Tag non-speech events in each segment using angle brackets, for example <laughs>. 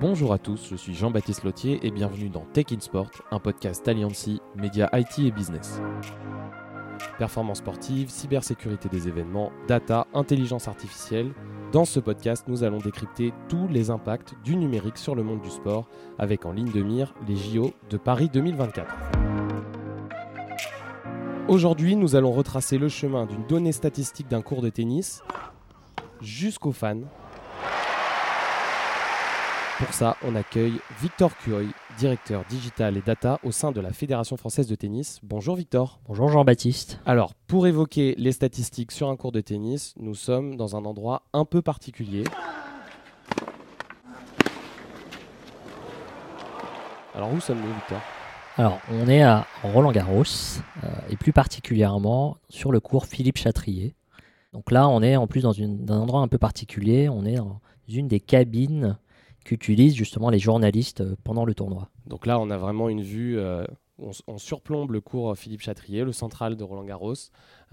Bonjour à tous, je suis Jean-Baptiste Lotier et bienvenue dans Tech in Sport, un podcast Alliancy, média IT et business. Performance sportive, cybersécurité des événements, data, intelligence artificielle. Dans ce podcast, nous allons décrypter tous les impacts du numérique sur le monde du sport, avec en ligne de mire les JO de Paris 2024. Aujourd'hui, nous allons retracer le chemin d'une donnée statistique d'un cours de tennis jusqu'aux fans pour ça, on accueille Victor Cuoy, directeur digital et data au sein de la Fédération française de tennis. Bonjour Victor. Bonjour Jean-Baptiste. Alors, pour évoquer les statistiques sur un cours de tennis, nous sommes dans un endroit un peu particulier. Alors, où sommes-nous, Victor? Alors, on est à Roland Garros, euh, et plus particulièrement sur le cours Philippe Chatrier. Donc là, on est en plus dans, un endroit un peu particulier. On est dans une des cabines qu'utilisent justement les journalistes euh, pendant le tournoi. Donc là, on a vraiment une vue, euh, on, surplombe le cours Philippe Chatrier, le central de Roland Garros,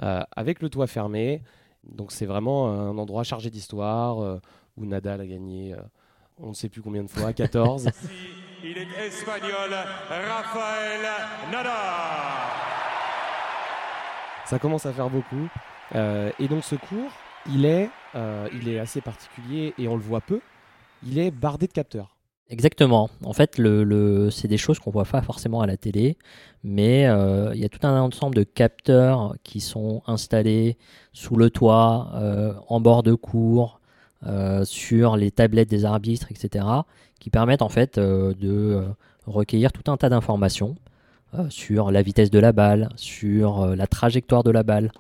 euh, avec le toit fermé. Donc c'est vraiment un endroit chargé d'histoire où Nadal a gagné on ne sait plus combien de fois, 14. <laughs> Il est espagnol, Rafael Nadal. Ça commence à faire beaucoup. et donc ce cours, il est, il est assez particulier et on le voit peu il est bardé de capteurs. Exactement. En fait, c'est des choses qu'on voit pas forcément à la télé, mais euh, il y a tout un ensemble de capteurs qui sont installés sous le toit, euh, en bord de cours, euh, sur les tablettes des arbitres, etc., qui permettent en fait de recueillir tout un tas d'informations sur la vitesse de la balle, sur la trajectoire de la balle,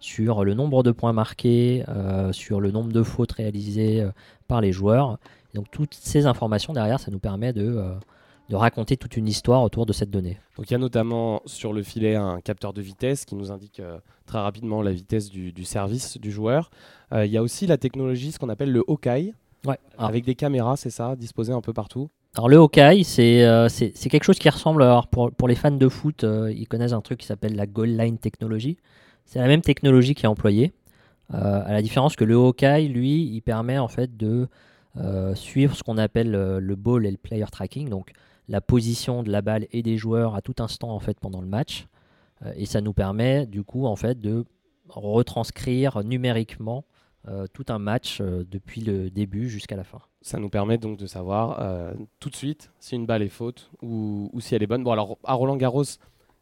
sur le nombre de points marqués, sur le nombre de fautes réalisées par les joueurs donc toutes ces informations derrière, ça nous permet de, euh, de raconter toute une histoire autour de cette donnée. Donc il y a notamment sur le filet un capteur de vitesse qui nous indique euh, très rapidement la vitesse du, service du joueur. Euh, il y a aussi la technologie, ce qu'on appelle le Hawkeye, ouais. avec des caméras, c'est ça, disposées un peu partout? Alors le Hawkeye, c'est c'est quelque chose qui ressemble, alors pour, pour les fans de foot, ils connaissent un truc qui s'appelle la Goal Line Technology. C'est la même technologie qui est employée, à la différence que le Hawkeye, lui, il permet en fait de euh, suivre ce qu'on appelle euh, le ball et le player tracking, donc la position de la balle et des joueurs à tout instant en fait pendant le match. Euh, et ça nous permet du coup en fait de retranscrire numériquement tout un match depuis le début jusqu'à la fin. Ça nous permet donc de savoir tout de suite si une balle est faute ou, si elle est bonne. Bon alors à Roland Garros,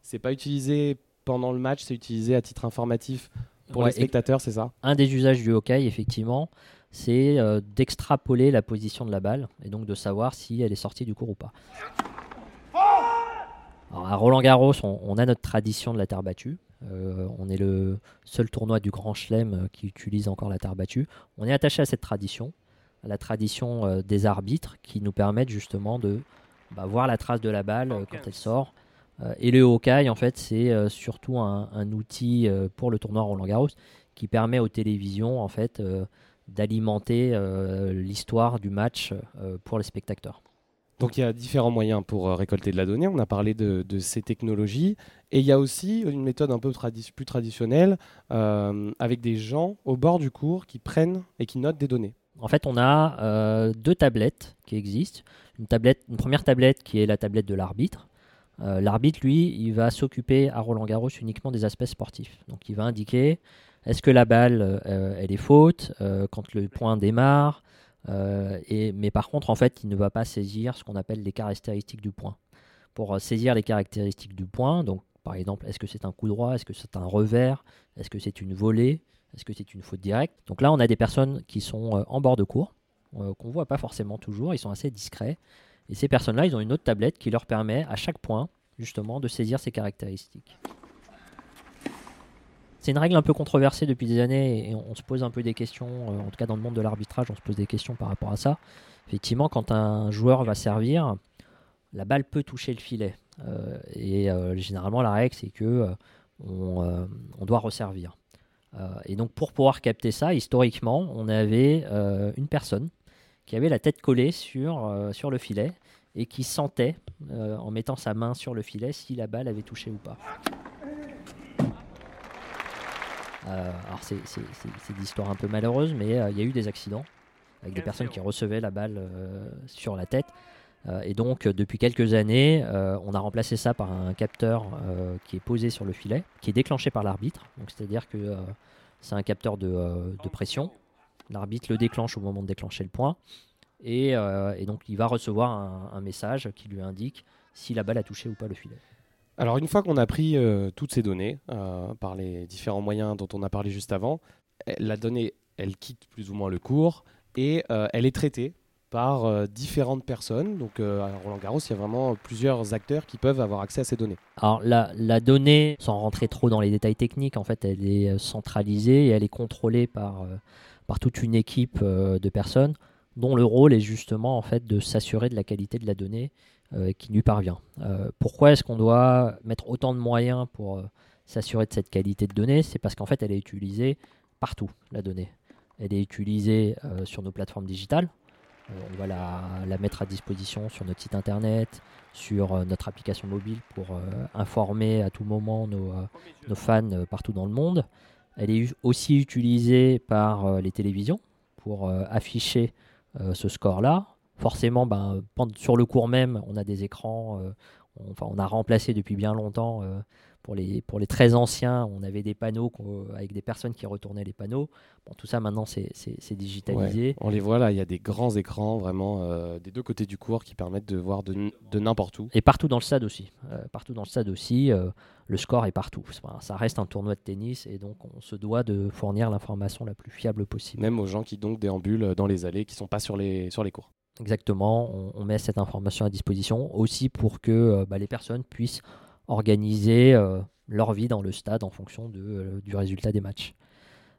c'est pas utilisé pendant le match, c'est utilisé à titre informatif pour les spectateurs, c'est ça? Un des usages du hockey, effectivement, c'est euh, d'extrapoler la position de la balle et donc de savoir si elle est sortie du cours ou pas. à Roland Garros, on, a notre tradition de la terre battue. Euh, on est le seul tournoi du Grand Chelem euh, qui utilise encore la terre battue. On est attaché à cette tradition, à la tradition des arbitres qui nous permettent justement de bah, voir la trace de la balle quand elle sort. et le Hawkeye, en fait, c'est surtout un, un, outil pour le tournoi Roland Garros qui permet aux télévisions, en fait, d'alimenter euh, l'histoire du match euh, pour les spectateurs. Donc il y a différents moyens pour euh, récolter de la donnée. On a parlé de, ces technologies. Et il y a aussi une méthode un peu plus traditionnelle avec des gens au bord du cours qui prennent et qui notent des données. En fait, on a deux tablettes qui existent. Une, tablette, une première tablette qui est la tablette de l'arbitre. l'arbitre, lui, il va s'occuper à Roland Garros uniquement des aspects sportifs. Donc il va indiquer est-ce que la balle, euh, elle est faute euh, quand le point démarre euh, Mais par contre, en fait, il ne va pas saisir ce qu'on appelle les caractéristiques du point. Pour saisir les caractéristiques du point, donc par exemple, est-ce que c'est un coup droit Est-ce que c'est un revers Est-ce que c'est une volée Est-ce que c'est une faute directe? Donc là, on a des personnes qui sont en bord de cours, qu'on ne voit pas forcément toujours, ils sont assez discrets. Et ces personnes-là, ils ont une autre tablette qui leur permet à chaque point, justement, de saisir ces caractéristiques. C'est une règle un peu controversée depuis des années et on, se pose un peu des questions, euh, en tout cas dans le monde de l'arbitrage, on se pose des questions par rapport à ça. Effectivement, quand un joueur va servir, la balle peut toucher le filet. Euh, et euh, généralement, la règle, c'est que on, doit resservir. et donc, pour pouvoir capter ça, historiquement, on avait une personne qui avait la tête collée sur, sur le filet et qui sentait, en mettant sa main sur le filet, si la balle avait touché ou pas. Euh, alors c'est des histoires un peu malheureuses, mais euh, il y a eu des accidents. avec des personnes qui recevaient la balle sur la tête. et donc, depuis quelques années, on a remplacé ça par un capteur qui est posé sur le filet, qui est déclenché par l'arbitre. Donc, c'est-à-dire que c'est un capteur de, pression. L'arbitre le déclenche au moment de déclencher le point. Et, donc, il va recevoir un, message qui lui indique si la balle a touché ou pas le filet. Alors une fois qu'on a pris euh, toutes ces données euh, par les différents moyens dont on a parlé juste avant, eh, la donnée, elle quitte plus ou moins le cours et euh, elle est traitée par différentes personnes. Donc à Roland Garros, il y a vraiment plusieurs acteurs qui peuvent avoir accès à ces données. Alors la, la, donnée, sans rentrer trop dans les détails techniques, en fait, elle est centralisée et elle est contrôlée par, par toute une équipe de personnes dont le rôle est justement en fait de s'assurer de la qualité de la donnée qui lui parvient. Euh, pourquoi est-ce qu'on doit mettre autant de moyens pour euh, s'assurer de cette qualité de données C'est parce qu'en fait, elle est utilisée partout, la donnée. Elle est utilisée sur nos plateformes digitales. on va la, mettre à disposition sur notre site internet, sur notre application mobile pour informer à tout moment nos, fans partout dans le monde. Elle est aussi utilisée par les télévisions pour afficher ce score-là forcément, ben, sur le cours même, on a des écrans. Euh, on, enfin, on a remplacé depuis bien longtemps. Euh, pour les, pour les très anciens, on avait des panneaux avec des personnes qui retournaient les panneaux. Bon, tout ça maintenant, c'est digitalisé. on les voit là, il y a des grands écrans vraiment euh, des deux côtés du cours qui permettent de voir de, de n'importe où. Et partout dans le stade aussi. partout dans le stade aussi, le score est partout. Ça reste un tournoi de tennis et donc on se doit de fournir l'information la plus fiable possible. Même aux gens qui donc déambulent dans les allées, qui ne sont pas sur les, sur les cours. Exactement, on, met cette information à disposition aussi pour que euh, bah, les personnes puissent organiser euh, leur vie dans le stade en fonction euh, du résultat des matchs.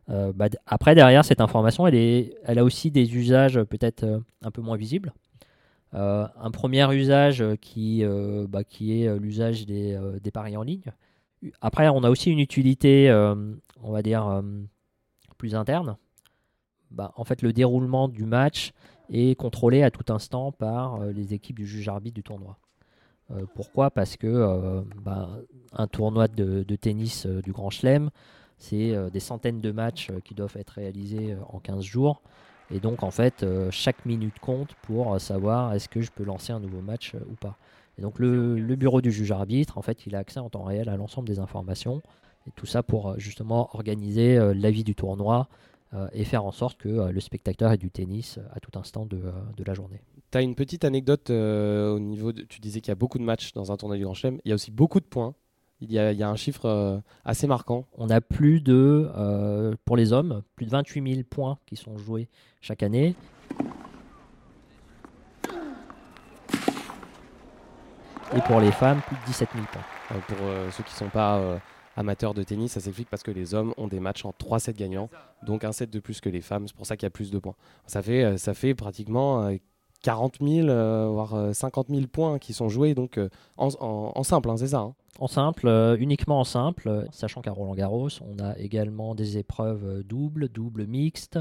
Bah, après, derrière cette information, elle, a aussi des usages peut-être un peu moins visibles. un premier usage qui, bah, qui est l'usage des, paris en ligne. Après, on a aussi une utilité, on va dire, plus interne. En fait, le déroulement du match est contrôlé à tout instant par euh, les équipes du juge arbitre du tournoi. Euh, pourquoi? Parce que euh, bah, un tournoi de, tennis du Grand Chelem, c'est des centaines de matchs qui doivent être réalisés en 15 jours. Et donc, en fait, chaque minute compte pour savoir est-ce que je peux lancer un nouveau match ou pas. Et donc, le, bureau du juge arbitre, en fait, il a accès en temps réel à l'ensemble des informations. Et tout ça pour justement organiser l'avis du tournoi, et faire en sorte que euh, le spectateur ait du tennis euh, à tout instant de, la journée. Tu as une petite anecdote au niveau de, tu disais qu'il y a beaucoup de matchs dans un tournoi du Grand Chelem, il y a aussi beaucoup de points. Il y a, il y a un chiffre assez marquant. On a plus de, pour les hommes, plus de 28 000 points qui sont joués chaque année. Et pour les femmes, plus de 17 000 points. pour ceux qui ne sont pas amateurs de tennis, ça s'explique parce que les hommes ont des matchs en 3 sets gagnants, donc un set de plus que les femmes. C'est pour ça qu'il y a plus de points. Ça fait, euh, pratiquement 40 euh, 000, euh, voire 50 000 points qui sont joués donc en, simple, hein, c'est ça hein. En simple, uniquement en simple, sachant qu'à Roland Garros, on a également des épreuves doubles, double mixte,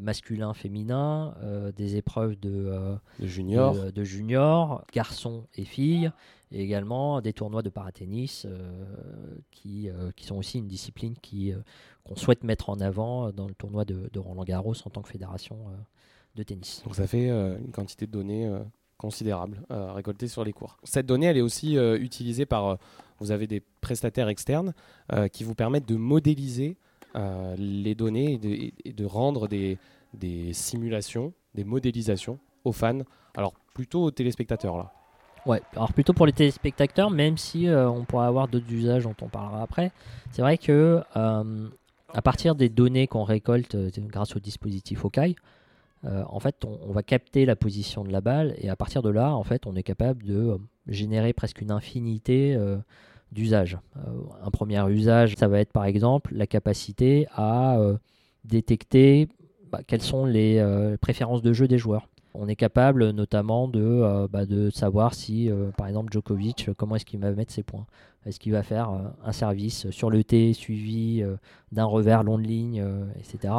masculin, féminin, des épreuves de, de junior, de, de, junior, garçons et filles, et également des tournois de paratennis euh, qui, euh, qui sont aussi une discipline qui, euh, qu'on souhaite mettre en avant dans le tournoi de, Roland Garros en tant que fédération de tennis. Donc ça fait une quantité de données considérable récoltées sur les cours. Cette donnée, elle est aussi utilisée par, vous avez des prestataires externes qui vous permettent de modéliser les données et de, rendre des, simulations, des modélisations aux fans, alors plutôt aux téléspectateurs là. Ouais, alors plutôt pour les téléspectateurs, même si euh, on pourra avoir d'autres usages dont on parlera après. C'est vrai que euh, à partir des données qu'on récolte euh, grâce au dispositif OKAI, en fait, on, va capter la position de la balle et à partir de là, en fait, on est capable de générer presque une infinité d'usages. un premier usage, ça va être par exemple la capacité à détecter bah, quelles sont les préférences de jeu des joueurs. On est capable notamment de, euh, bah, savoir si, euh, par exemple, Djokovic, comment est-ce qu'il va mettre ses points. Est-ce qu'il va faire euh, un service sur le T suivi d'un revers long de ligne, etc.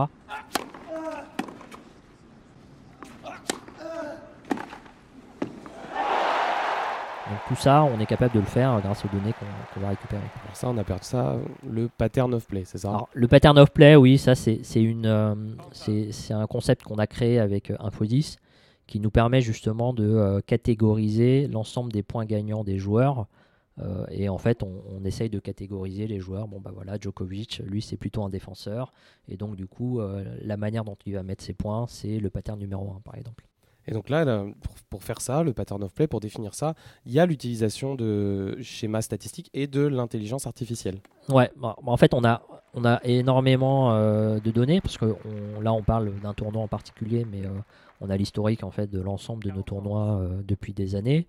donc tout ça, on est capable de le faire grâce aux données qu'on va récupérer. Alors ça, on appelle ça le pattern of play, c'est ça? Alors, Le pattern of play, oui, ça c'est c'est un concept qu'on a créé avec Infodis qui nous permet justement de catégoriser l'ensemble des points gagnants des joueurs euh, et en fait, on, essaye de catégoriser les joueurs. Bon, bah voilà, Djokovic, lui, c'est plutôt un défenseur. Et donc, du coup, euh, la manière dont il va mettre ses points, c'est le pattern numéro 1, par exemple. Et donc là, pour, faire ça, le pattern of play, pour définir ça, il y a l'utilisation de schémas statistiques et de l'intelligence artificielle. Ouais, bah, en fait, on a, on a énormément euh, de données, parce que là, on parle d'un tournoi en particulier, mais on a l'historique en fait de l'ensemble de nos tournois depuis des années.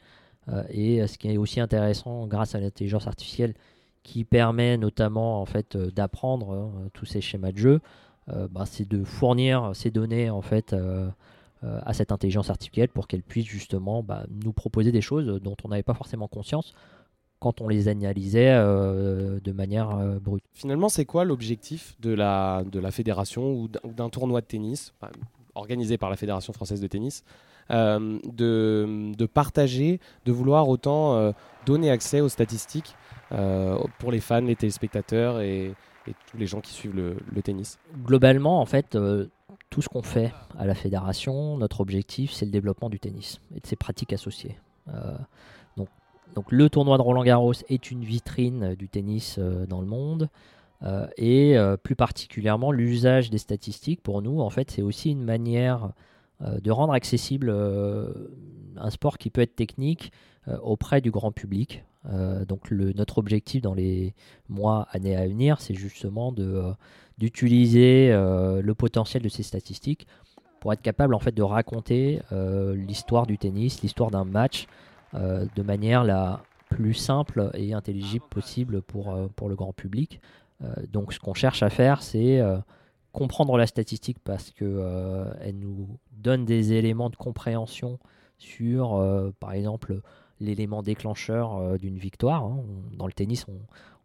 Euh, et euh, ce qui est aussi intéressant grâce à l'intelligence artificielle qui permet notamment en fait euh, d'apprendre hein, tous ces schémas de jeu, bah, c'est de fournir ces données en fait à cette intelligence artificielle pour qu'elle puisse justement bah, nous proposer des choses dont on n'avait pas forcément conscience quand on les analysait de manière brute. Finalement, c'est quoi l'objectif de la, de la fédération ou d'un tournoi de tennis organisé par la Fédération française de tennis euh, de, partager, de vouloir autant euh, donner accès aux statistiques euh, pour les fans, les téléspectateurs et, tous les gens qui suivent le, tennis? Globalement, en fait, tout ce qu'on fait à la fédération, notre objectif, c'est le développement du tennis et de ses pratiques associées. donc, donc, le tournoi de Roland Garros est une vitrine du tennis dans le monde. et plus particulièrement, l'usage des statistiques, pour nous, en fait, c'est aussi une manière euh, de rendre accessible euh, un sport qui peut être technique euh, auprès du grand public. Donc le, notre objectif dans les mois, années à venir, c'est justement de, d'utiliser le potentiel de ces statistiques pour être capable en fait de raconter l'histoire du tennis, l'histoire d'un match de manière la plus simple et intelligible possible pour, pour le grand public. donc ce qu'on cherche à faire, c'est comprendre la statistique parce que euh, elle nous donne des éléments de compréhension sur, euh, par exemple, l'élément déclencheur euh, d'une victoire. Hein. dans le tennis,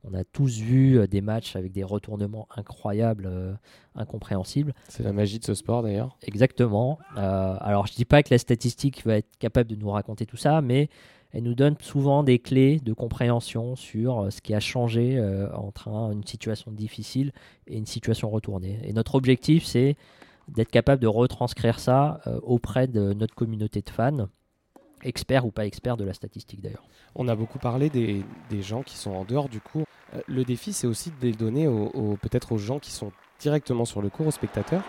on, a tous vu des matchs avec des retournements incroyables, incompréhensibles. C'est la magie de ce sport d'ailleurs. Exactement. alors je dis pas que la statistique va être capable de nous raconter tout ça, mais elle nous donne souvent des clés de compréhension sur euh, ce qui a changé euh, entre une situation difficile et une situation retournée. Et notre objectif, c'est d'être capable de retranscrire ça euh, auprès de notre communauté de fans, experts ou pas experts de la statistique d'ailleurs. On a beaucoup parlé des, gens qui sont en dehors du cours. le défi, c'est aussi de les donner peut-être aux gens qui sont directement sur le cours, aux spectateurs.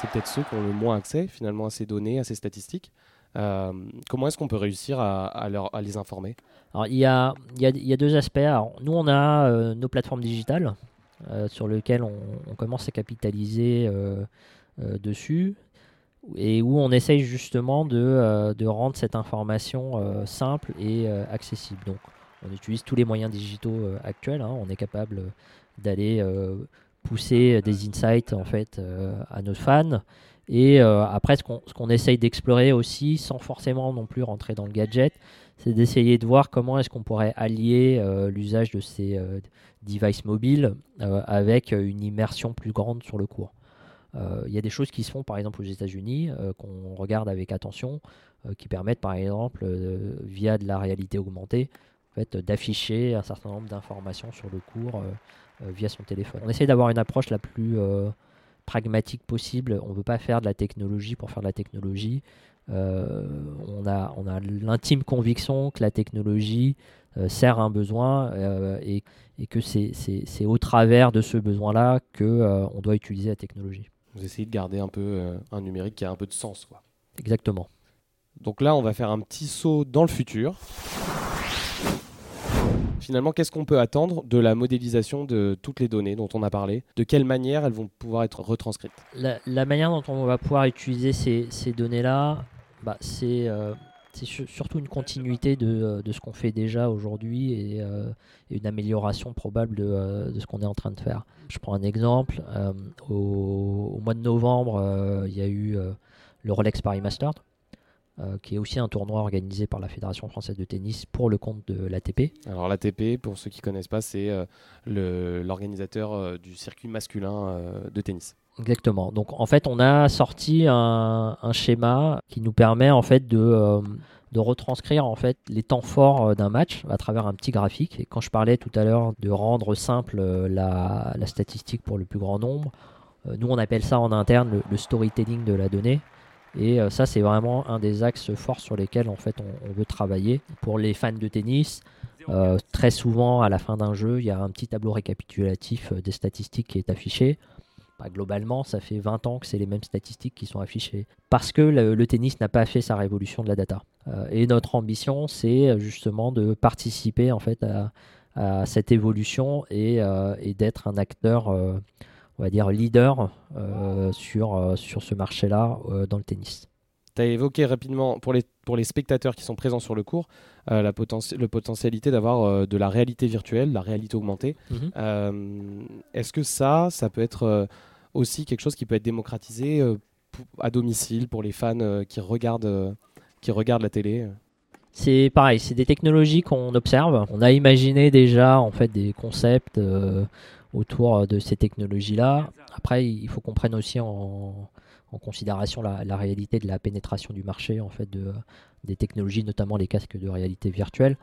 c'est peut-être ceux qui ont le moins accès finalement à ces données, à ces statistiques. Euh, comment est-ce qu'on peut réussir à, leur, à les informer? Alors, il, y a, il, y a, il y a deux aspects. nous, on a euh, nos plateformes digitales euh, sur lesquelles on, commence à capitaliser dessus et où on essaye justement de, de rendre cette information simple et accessible. Donc, on utilise tous les moyens digitaux actuels. Hein. on est capable d'aller pousser des insights en fait euh, à nos fans. Et euh, après, ce qu'on essaye d'explorer aussi, sans forcément non plus rentrer dans le gadget, c'est d'essayer de voir comment est-ce qu'on pourrait allier euh, l'usage de ces devices mobiles avec une immersion plus grande sur le cours. Il y a des choses qui se font par exemple aux États-Unis qu'on regarde avec attention, qui permettent par exemple, via de la réalité augmentée, en fait, d'afficher un certain nombre d'informations sur le cours euh, via son téléphone. On essaie d'avoir une approche la plus euh, pragmatique possible. On ne veut pas faire de la technologie pour faire de la technologie. Euh, on a, on a l'intime conviction que la technologie sert à un besoin et, et, que c'est au travers de ce besoin-là qu'on on doit utiliser la technologie. Vous essayez de garder un peu un numérique qui a un peu de sens. Quoi. Exactement. Donc là, on va faire un petit saut dans le futur finalement, qu'est-ce qu'on peut attendre de la modélisation de toutes les données dont on a parlé? De quelle manière elles vont pouvoir être retranscrites? La, manière dont on va pouvoir utiliser ces, données-là, bah, c'est euh, surtout une continuité de, euh, de ce qu'on fait déjà aujourd'hui et, euh, une amélioration probable de, de ce qu'on est en train de faire. Je prends un exemple. Au, mois de novembre, il y a eu le Rolex Paris Masters qui est aussi un tournoi organisé par la Fédération française de tennis pour le compte de l'ATP. Alors l'ATP, pour ceux qui ne connaissent pas, c'est l'organisateur du circuit masculin de tennis. Exactement. Donc en fait, on a sorti un, schéma qui nous permet en fait de, euh, retranscrire en fait les temps forts euh, d'un match à travers un petit graphique. Et quand je parlais tout à l'heure de rendre simple euh, la, statistique pour le plus grand nombre, nous on appelle ça en interne le, storytelling de la donnée. Et ça, c'est vraiment un des axes forts sur lesquels en fait on, veut travailler. Pour les fans de tennis, très souvent à la fin d'un jeu, il y a un petit tableau récapitulatif des statistiques qui est affiché globalement, ça fait 20 ans que c'est les mêmes statistiques qui sont affichées. Parce que le, tennis n'a pas fait sa révolution de la data. Euh, et notre ambition, c'est euh, justement de participer en fait à, cette évolution et, euh, d'être un acteur, on va dire, leader sur, sur ce marché-là dans le tennis. Tu as évoqué rapidement, pour les, pour les spectateurs qui sont présents sur le cours, la le potentialité d'avoir de la réalité virtuelle, la réalité augmentée. Mhm. Est-ce que ça, ça peut être aussi quelque chose qui peut être démocratisé euh, à domicile pour les fans euh, qui, regardent, euh, qui regardent la télé c'est pareil, c'est des technologies qu'on observe. On a imaginé déjà en fait des concepts autour de ces technologies-là. Après, il faut qu'on prenne aussi en, considération la, réalité de la pénétration du marché en fait de, des technologies, notamment les casques de réalité virtuelle.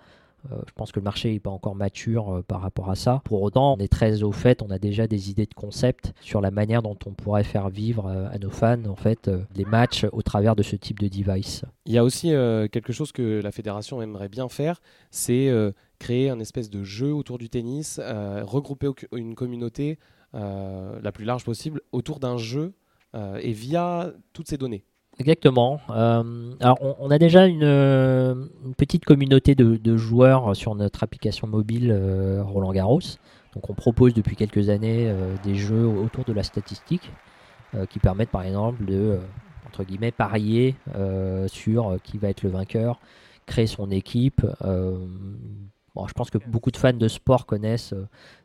Euh, je pense que le marché n'est pas encore mature euh, par rapport à ça. Pour autant, on est très au fait, on a déjà des idées de concept sur la manière dont on pourrait faire vivre euh, à nos fans en fait les matchs au travers de ce type de device. Il y a aussi quelque chose que la fédération aimerait bien faire, c'est créer un espèce de jeu autour du tennis, regrouper une communauté la plus large possible autour d'un jeu et via toutes ces données. Exactement. Euh, alors, on, a déjà une, petite communauté de, joueurs sur notre application mobile euh, Roland Garros. Donc, on propose depuis quelques années euh, des jeux autour de la statistique qui permettent, par exemple, de entre guillemets parier sur qui va être le vainqueur, créer son équipe. Bon, je pense que beaucoup de fans de sport connaissent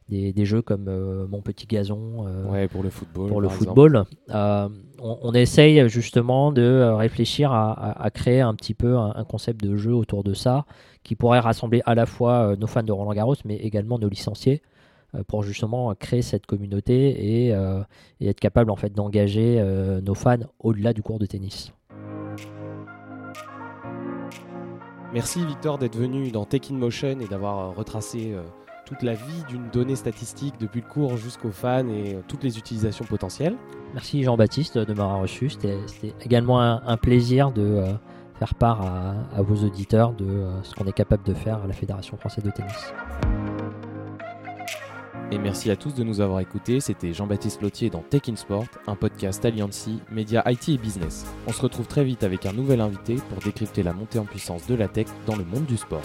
des, jeux comme euh, Mon Petit Gazon euh, pour le football. Pour le football. Euh, on, essaye justement de réfléchir à, créer un petit peu un, concept de jeu autour de ça qui pourrait rassembler à la fois nos fans de Roland Garros mais également nos licenciés pour justement créer cette communauté et, être capable en fait d'engager nos fans au-delà du cours de tennis. Merci Victor d'être venu dans Tech in Motion et d'avoir retracé toute la vie d'une donnée statistique depuis le cours jusqu'aux fans et euh, toutes les utilisations potentielles. Merci Jean-Baptiste de m'avoir reçu. C'était également un, plaisir de euh, faire part à, vos auditeurs de euh, ce qu'on est capable de faire à la Fédération française de tennis. Et merci à tous de nous avoir écoutés. C'était Jean-Baptiste Lotier dans Tech in Sport, un podcast Alliancy, média IT et business. On se retrouve très vite avec un nouvel invité pour décrypter la montée en puissance de la tech dans le monde du sport.